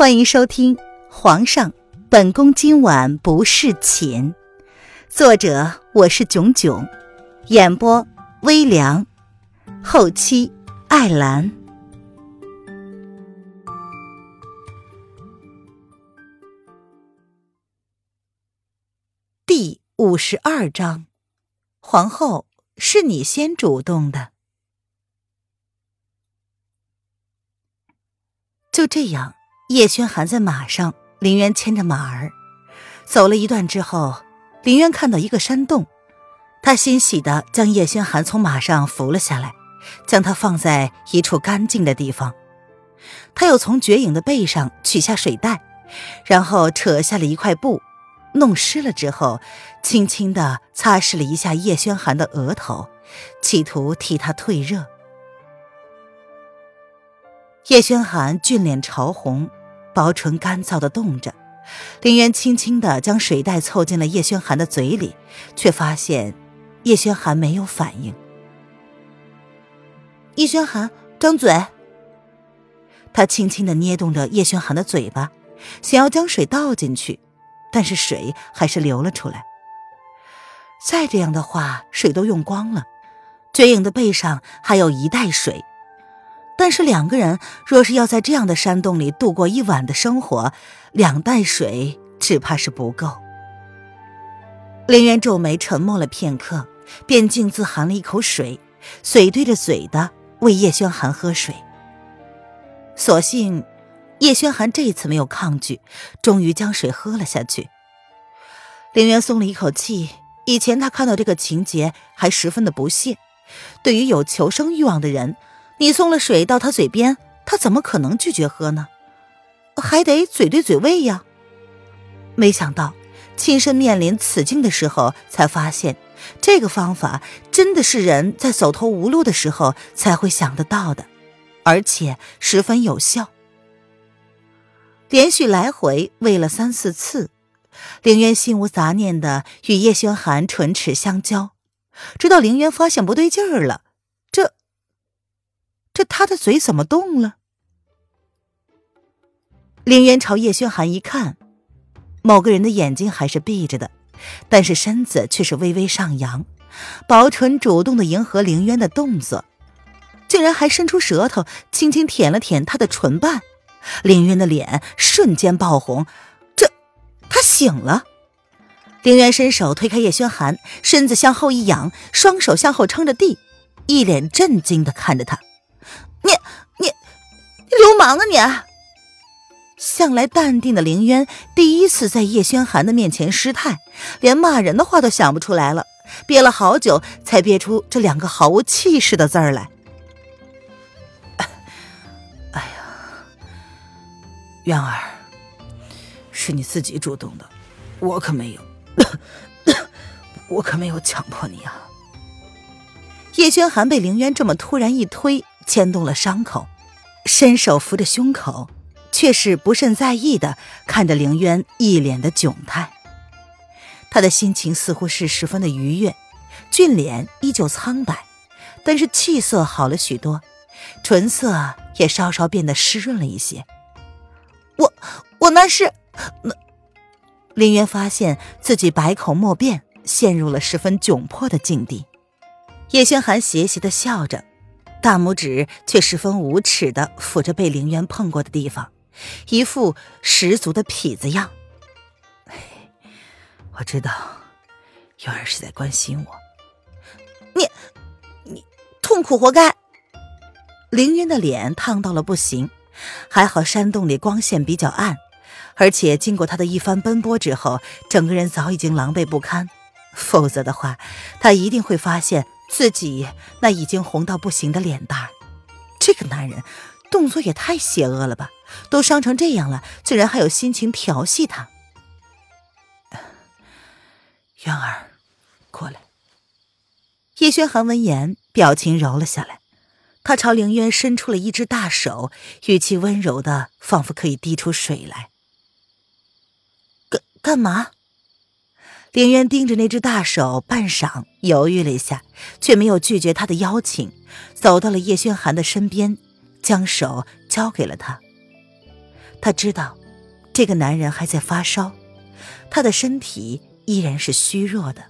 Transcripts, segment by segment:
欢迎收听《皇上，本宫今晚不侍寝》，作者我是囧囧，演播微凉，后期艾兰。第五十二章，皇后是你先主动的，就这样。叶轩寒在马上，林渊牵着马儿走了一段之后，林渊看到一个山洞，他欣喜地将叶轩寒从马上扶了下来，将他放在一处干净的地方。他又从绝影的背上取下水袋，然后扯下了一块布，弄湿了之后，轻轻的擦拭了一下叶轩寒的额头，企图替他退热。叶轩寒俊脸潮红。薄唇干燥的动着，林渊轻轻的将水袋凑进了叶轩寒的嘴里，却发现叶轩寒没有反应。叶轩寒，张嘴。他轻轻的捏动着叶轩寒的嘴巴，想要将水倒进去，但是水还是流了出来。再这样的话，水都用光了，绝影的背上还有一袋水。但是两个人若是要在这样的山洞里度过一晚的生活，两袋水只怕是不够。林渊皱眉沉默了片刻，便径自含了一口水，嘴对着嘴的喂叶轩寒喝水。所幸叶轩寒这一次没有抗拒，终于将水喝了下去。林渊松了一口气，以前他看到这个情节还十分的不屑，对于有求生欲望的人。你送了水到他嘴边，他怎么可能拒绝喝呢？还得嘴对嘴喂呀。没想到亲身面临此境的时候，才发现这个方法真的是人在走投无路的时候才会想得到的，而且十分有效。连续来回喂了三四次，凌渊心无杂念的与叶轩寒唇齿相交，直到凌渊发现不对劲儿了。这这他的嘴怎么动了？凌渊朝叶轩寒一看，某个人的眼睛还是闭着的，但是身子却是微微上扬，薄唇主动的迎合凌渊的动作，竟然还伸出舌头轻轻舔了舔他的唇瓣。凌渊的脸瞬间爆红，这他醒了。凌渊伸手推开叶轩寒，身子向后一仰，双手向后撑着地，一脸震惊的看着他。你你流氓啊你！向来淡定的凌渊第一次在叶轩寒的面前失态，连骂人的话都想不出来了，憋了好久才憋出这两个毫无气势的字儿来。哎呀，渊儿，是你自己主动的，我可没有，我可没有强迫你啊！叶轩寒被凌渊这么突然一推。牵动了伤口，伸手扶着胸口，却是不甚在意的看着凌渊一脸的窘态。他的心情似乎是十分的愉悦，俊脸依旧苍白，但是气色好了许多，唇色也稍稍变得湿润了一些。我我那是那，凌渊发现自己百口莫辩，陷入了十分窘迫的境地。叶轩寒邪邪的笑着。大拇指却十分无耻的抚着被凌渊碰过的地方，一副十足的痞子样。我知道，渊儿是在关心我。你，你痛苦活该。凌渊的脸烫到了不行，还好山洞里光线比较暗，而且经过他的一番奔波之后，整个人早已经狼狈不堪，否则的话，他一定会发现。自己那已经红到不行的脸蛋儿，这个男人动作也太邪恶了吧！都伤成这样了，竟然还有心情调戏他。渊儿，过来。叶轩寒闻言，表情柔了下来，他朝凌渊伸出了一只大手，语气温柔的，仿佛可以滴出水来。干干嘛？凌渊盯着那只大手，半晌犹豫了一下，却没有拒绝他的邀请，走到了叶轩寒的身边，将手交给了他。他知道，这个男人还在发烧，他的身体依然是虚弱的。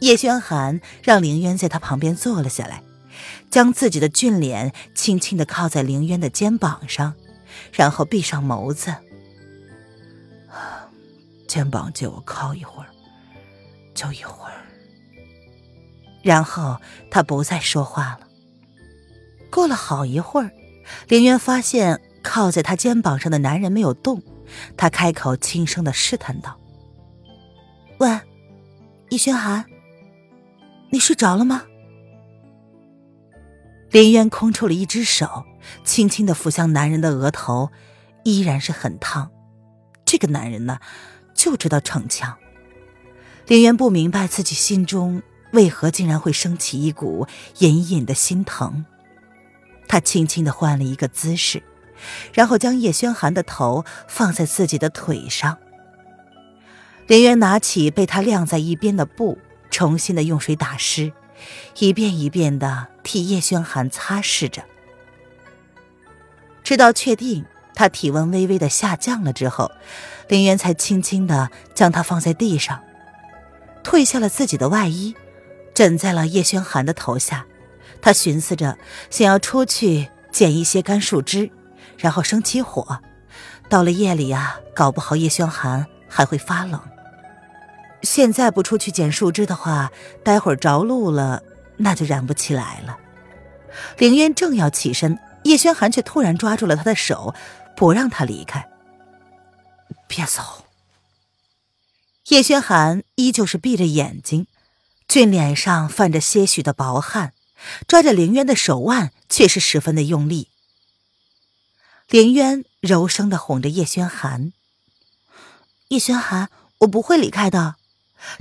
叶轩寒让凌渊在他旁边坐了下来，将自己的俊脸轻轻的靠在凌渊的肩膀上，然后闭上眸子。肩膀借我靠一会儿，就一会儿。然后他不再说话了。过了好一会儿，林渊发现靠在他肩膀上的男人没有动，他开口轻声的试探道：“喂，易轩寒，你睡着了吗？”林渊空出了一只手，轻轻的抚向男人的额头，依然是很烫。这个男人呢，就知道逞强。林渊不明白自己心中为何竟然会升起一股隐隐的心疼。他轻轻的换了一个姿势，然后将叶轩寒的头放在自己的腿上。林渊拿起被他晾在一边的布，重新的用水打湿，一遍一遍的替叶轩寒擦拭着。直到确定他体温微微的下降了之后，林渊才轻轻的将他放在地上，褪下了自己的外衣，枕在了叶轩寒的头下。他寻思着，想要出去捡一些干树枝，然后生起火。到了夜里啊，搞不好叶轩寒还会发冷。现在不出去捡树枝的话，待会儿着陆了，那就燃不起来了。凌渊正要起身，叶轩寒却突然抓住了他的手，不让他离开。别走。叶轩寒依旧是闭着眼睛，俊脸上泛着些许的薄汗。抓着凌渊的手腕，却是十分的用力。凌渊柔声的哄着叶轩寒：“叶轩寒，我不会离开的，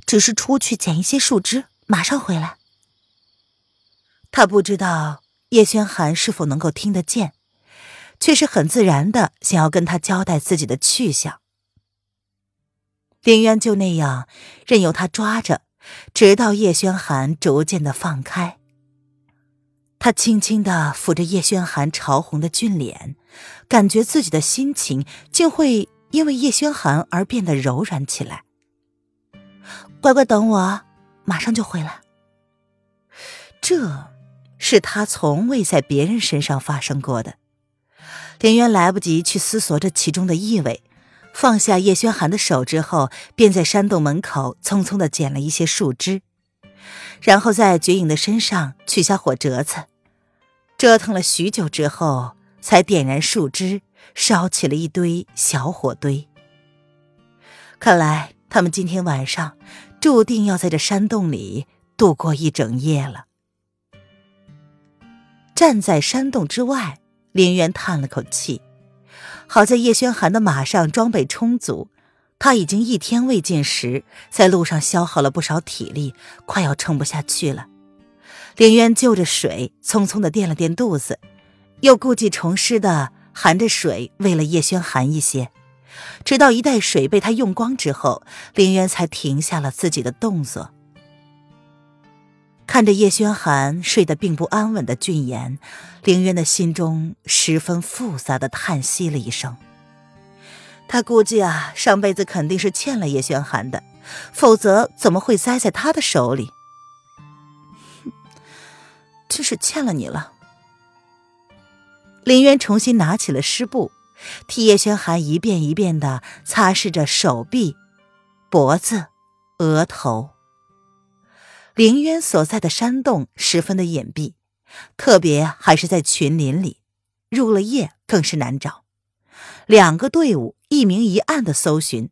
只是出去捡一些树枝，马上回来。”他不知道叶轩寒是否能够听得见，却是很自然的想要跟他交代自己的去向。林渊就那样任由他抓着，直到叶轩寒逐渐的放开。他轻轻的抚着叶轩寒潮红的俊脸，感觉自己的心情竟会因为叶轩寒而变得柔软起来。乖乖等我，马上就回来。这是他从未在别人身上发生过的。林渊来不及去思索这其中的意味，放下叶轩寒的手之后，便在山洞门口匆匆的捡了一些树枝。然后在绝影的身上取下火折子，折腾了许久之后，才点燃树枝，烧起了一堆小火堆。看来他们今天晚上注定要在这山洞里度过一整夜了。站在山洞之外，林渊叹了口气，好在叶轩寒的马上装备充足。他已经一天未进食，在路上消耗了不少体力，快要撑不下去了。林渊就着水，匆匆的垫了垫肚子，又故技重施的含着水喂了叶轩寒一些，直到一袋水被他用光之后，林渊才停下了自己的动作。看着叶轩寒睡得并不安稳的俊颜，凌渊的心中十分复杂的叹息了一声。他估计啊，上辈子肯定是欠了叶轩寒的，否则怎么会栽在他的手里？真是欠了你了。林渊重新拿起了湿布，替叶轩寒一遍一遍的擦拭着手臂、脖子、额头。林渊所在的山洞十分的隐蔽，特别还是在群林里，入了夜更是难找。两个队伍一明一暗的搜寻，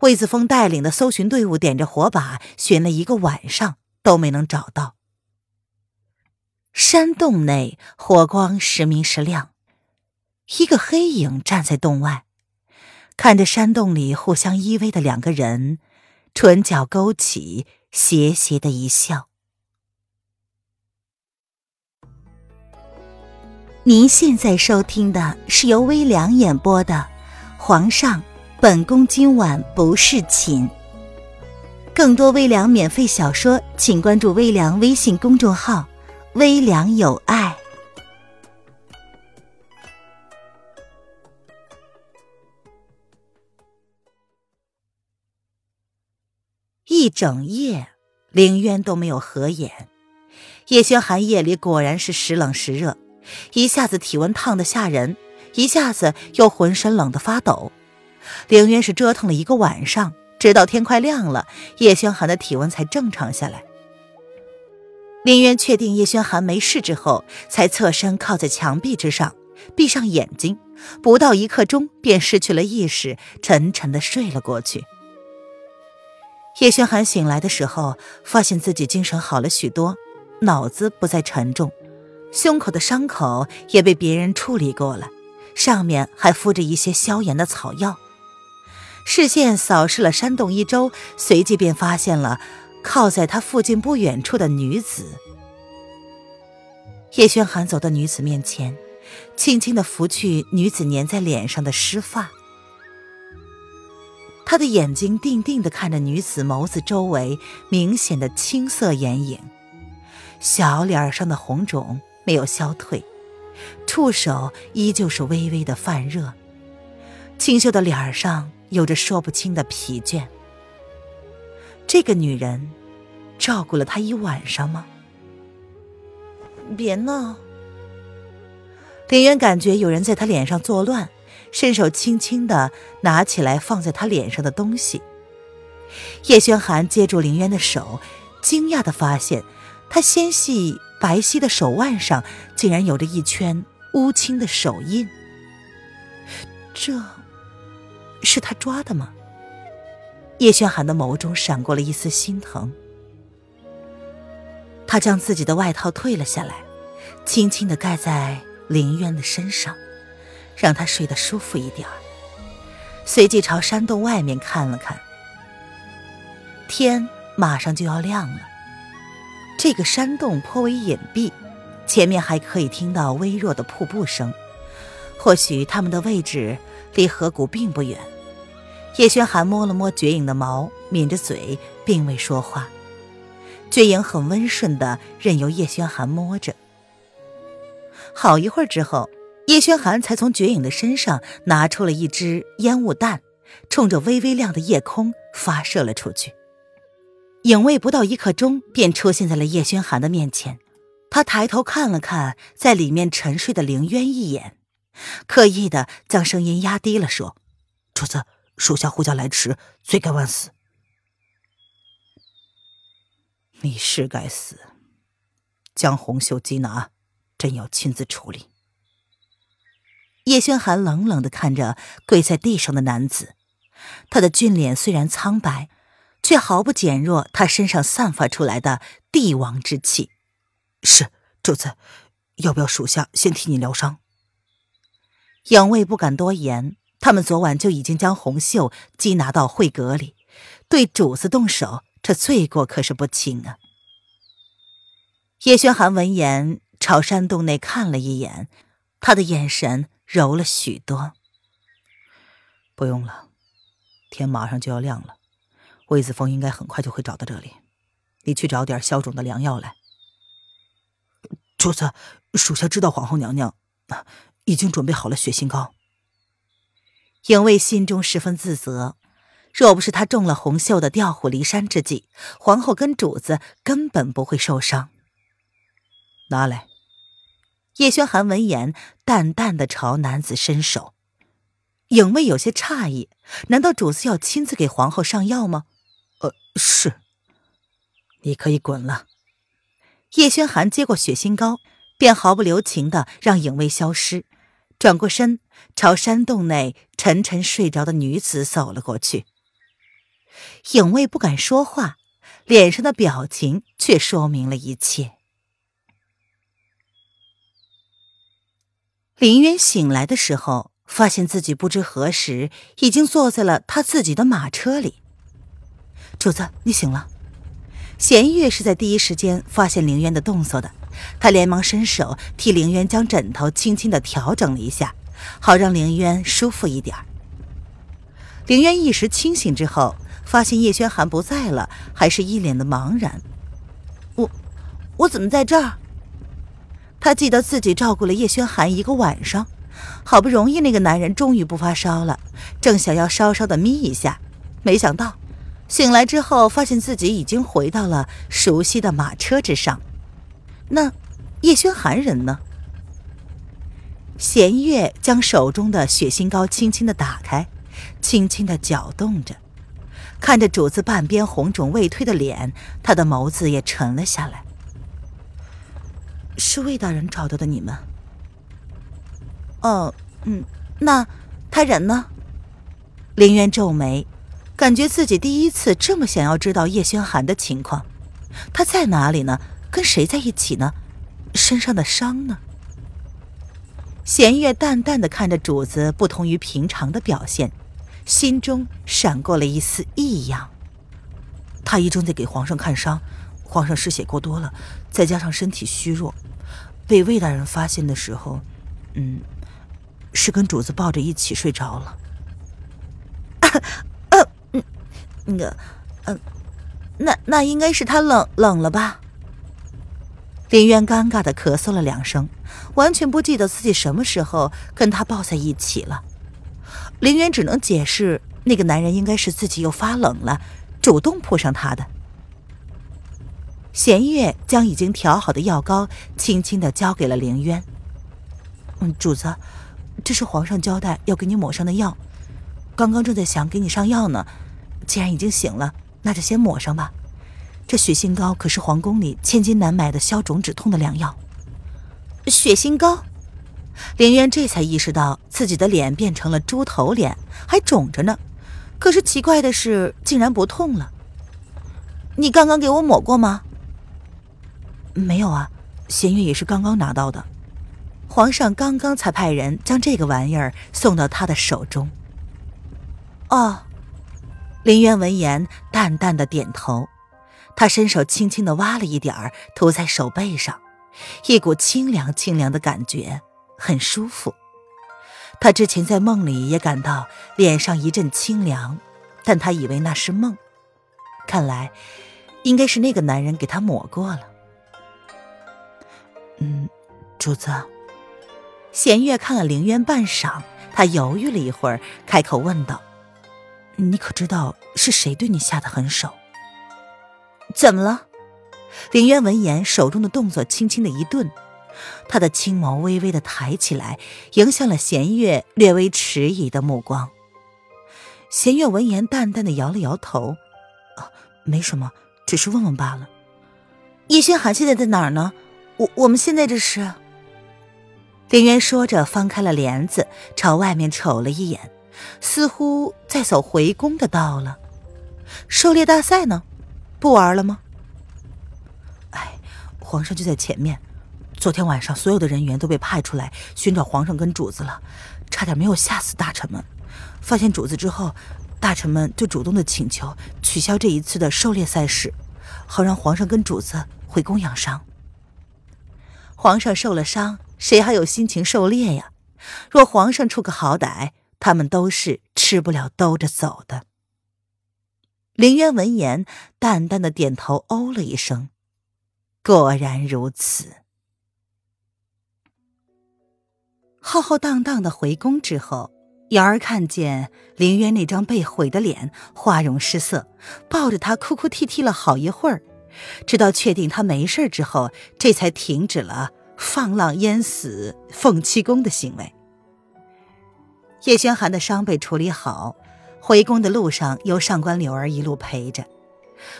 魏子峰带领的搜寻队伍点着火把寻了一个晚上都没能找到。山洞内火光时明时亮，一个黑影站在洞外，看着山洞里互相依偎的两个人，唇角勾起，邪邪的一笑。您现在收听的是由微凉演播的《皇上，本宫今晚不侍寝》。更多微凉免费小说，请关注微凉微信公众号“微凉有爱”。一整夜，凌渊都没有合眼。叶轩寒夜里果然是时冷时热，一下子体温烫得吓人，一下子又浑身冷得发抖。凌渊是折腾了一个晚上，直到天快亮了，叶轩寒的体温才正常下来。凌渊确定叶轩寒没事之后，才侧身靠在墙壁之上，闭上眼睛，不到一刻钟便失去了意识，沉沉的睡了过去。叶轩寒醒来的时候，发现自己精神好了许多，脑子不再沉重，胸口的伤口也被别人处理过了，上面还敷着一些消炎的草药。视线扫视了山洞一周，随即便发现了。靠在他附近不远处的女子，叶轩寒走到女子面前，轻轻的拂去女子粘在脸上的湿发。他的眼睛定定的看着女子眸子周围明显的青色眼影，小脸上的红肿没有消退，触手依旧是微微的泛热，清秀的脸上有着说不清的疲倦。这个女人，照顾了他一晚上吗？别闹！林渊感觉有人在他脸上作乱，伸手轻轻的拿起来放在他脸上的东西。叶轩寒接住林渊的手，惊讶的发现，他纤细白皙的手腕上竟然有着一圈乌青的手印。这，是他抓的吗？叶轩寒的眸中闪过了一丝心疼，他将自己的外套退了下来，轻轻的盖在林渊的身上，让他睡得舒服一点儿。随即朝山洞外面看了看，天马上就要亮了。这个山洞颇为隐蔽，前面还可以听到微弱的瀑布声，或许他们的位置离河谷并不远。叶轩寒摸了摸绝影的毛，抿着嘴，并未说话。绝影很温顺的任由叶轩寒摸着。好一会儿之后，叶轩寒才从绝影的身上拿出了一支烟雾弹，冲着微微亮的夜空发射了出去。影卫不到一刻钟便出现在了叶轩寒的面前。他抬头看了看在里面沉睡的凌渊一眼，刻意的将声音压低了说：“主子。”属下呼叫来迟，罪该万死。你是该死，将红袖缉拿，朕要亲自处理。叶轩寒冷冷的看着跪在地上的男子，他的俊脸虽然苍白，却毫不减弱他身上散发出来的帝王之气。是主子，要不要属下先替你疗伤？杨卫不敢多言。他们昨晚就已经将红袖缉拿到会阁里，对主子动手，这罪过可是不轻啊！叶轩寒闻言朝山洞内看了一眼，他的眼神柔了许多。不用了，天马上就要亮了，魏子峰应该很快就会找到这里。你去找点消肿的良药来。主子，属下知道皇后娘娘已经准备好了血心膏。影卫心中十分自责，若不是他中了红袖的调虎离山之计，皇后跟主子根本不会受伤。拿来。叶轩寒闻言，淡淡的朝男子伸手。影卫有些诧异，难道主子要亲自给皇后上药吗？呃，是。你可以滚了。叶轩寒接过血心膏，便毫不留情的让影卫消失。转过身，朝山洞内沉沉睡着的女子走了过去。影卫不敢说话，脸上的表情却说明了一切。林渊醒来的时候，发现自己不知何时已经坐在了他自己的马车里。主子，你醒了。弦月是在第一时间发现凌渊的动作的。他连忙伸手替凌渊将枕头轻轻的调整了一下，好让凌渊舒服一点。凌渊一时清醒之后，发现叶轩寒不在了，还是一脸的茫然。我，我怎么在这儿？他记得自己照顾了叶轩寒一个晚上，好不容易那个男人终于不发烧了，正想要稍稍的眯一下，没想到醒来之后，发现自己已经回到了熟悉的马车之上。那叶轩寒人呢？弦月将手中的血心膏轻轻的打开，轻轻的搅动着，看着主子半边红肿未退的脸，他的眸子也沉了下来。是魏大人找到的你们？哦，嗯，那他人呢？林渊皱眉，感觉自己第一次这么想要知道叶轩寒的情况。他在哪里呢？跟谁在一起呢？身上的伤呢？弦月淡淡的看着主子不同于平常的表现，心中闪过了一丝异样。太医正在给皇上看伤，皇上失血过多了，再加上身体虚弱，被魏大人发现的时候，嗯，是跟主子抱着一起睡着了。呃，嗯，那个，嗯，那那应该是他冷冷了吧？林渊尴尬的咳嗽了两声，完全不记得自己什么时候跟他抱在一起了。林渊只能解释，那个男人应该是自己又发冷了，主动扑上他的。弦月将已经调好的药膏轻轻的交给了林渊。嗯，主子，这是皇上交代要给你抹上的药，刚刚正在想给你上药呢。既然已经醒了，那就先抹上吧。这血心膏可是皇宫里千金难买的消肿止痛的良药。血心膏，林渊这才意识到自己的脸变成了猪头脸，还肿着呢。可是奇怪的是，竟然不痛了。你刚刚给我抹过吗？没有啊，弦月也是刚刚拿到的。皇上刚刚才派人将这个玩意儿送到他的手中。哦，林渊闻言淡淡的点头。他伸手轻轻的挖了一点儿，涂在手背上，一股清凉清凉的感觉，很舒服。他之前在梦里也感到脸上一阵清凉，但他以为那是梦，看来应该是那个男人给他抹过了。嗯，主子。弦月看了凌渊半晌，他犹豫了一会儿，开口问道：“你可知道是谁对你下的狠手？”怎么了？凌渊闻言，手中的动作轻轻的一顿，他的青眸微微的抬起来，迎向了弦月略微迟疑的目光。弦月闻言，淡淡的摇了摇头：“啊，没什么，只是问问罢了。”叶轩寒现在在哪儿呢？我我们现在这是……林渊说着，翻开了帘子，朝外面瞅了一眼，似乎在走回宫的道了。狩猎大赛呢？不玩了吗？哎，皇上就在前面。昨天晚上，所有的人员都被派出来寻找皇上跟主子了，差点没有吓死大臣们。发现主子之后，大臣们就主动的请求取消这一次的狩猎赛事，好让皇上跟主子回宫养伤。皇上受了伤，谁还有心情狩猎呀？若皇上出个好歹，他们都是吃不了兜着走的。林渊闻言，淡淡的点头，哦了一声，果然如此。浩浩荡荡的回宫之后，瑶儿看见林渊那张被毁的脸，花容失色，抱着他哭哭啼啼了好一会儿，直到确定他没事之后，这才停止了放浪淹死凤七公的行为。叶轩寒的伤被处理好。回宫的路上，由上官柳儿一路陪着。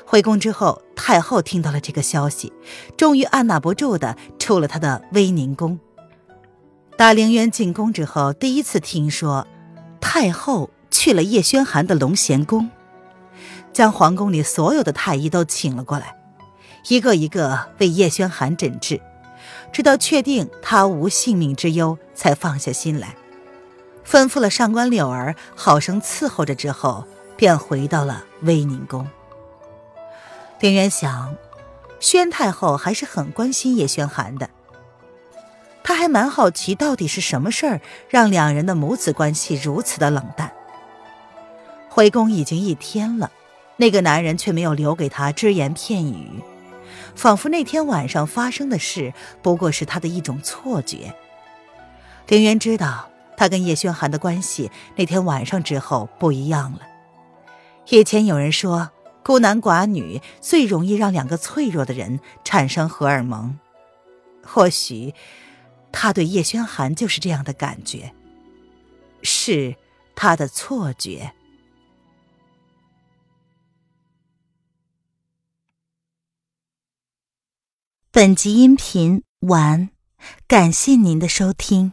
回宫之后，太后听到了这个消息，终于按捺不住的出了她的威宁宫。大陵渊进宫之后，第一次听说太后去了叶轩寒的龙贤宫，将皇宫里所有的太医都请了过来，一个一个为叶轩寒诊治，直到确定他无性命之忧，才放下心来。吩咐了上官柳儿好生伺候着之后，便回到了威宁宫。丁渊想，宣太后还是很关心叶轩寒的。他还蛮好奇，到底是什么事儿让两人的母子关系如此的冷淡。回宫已经一天了，那个男人却没有留给他只言片语，仿佛那天晚上发生的事不过是他的一种错觉。凌渊知道。他跟叶轩寒的关系那天晚上之后不一样了。以前有人说孤男寡女最容易让两个脆弱的人产生荷尔蒙。或许，他对叶轩寒就是这样的感觉，是他的错觉。本集音频完，感谢您的收听。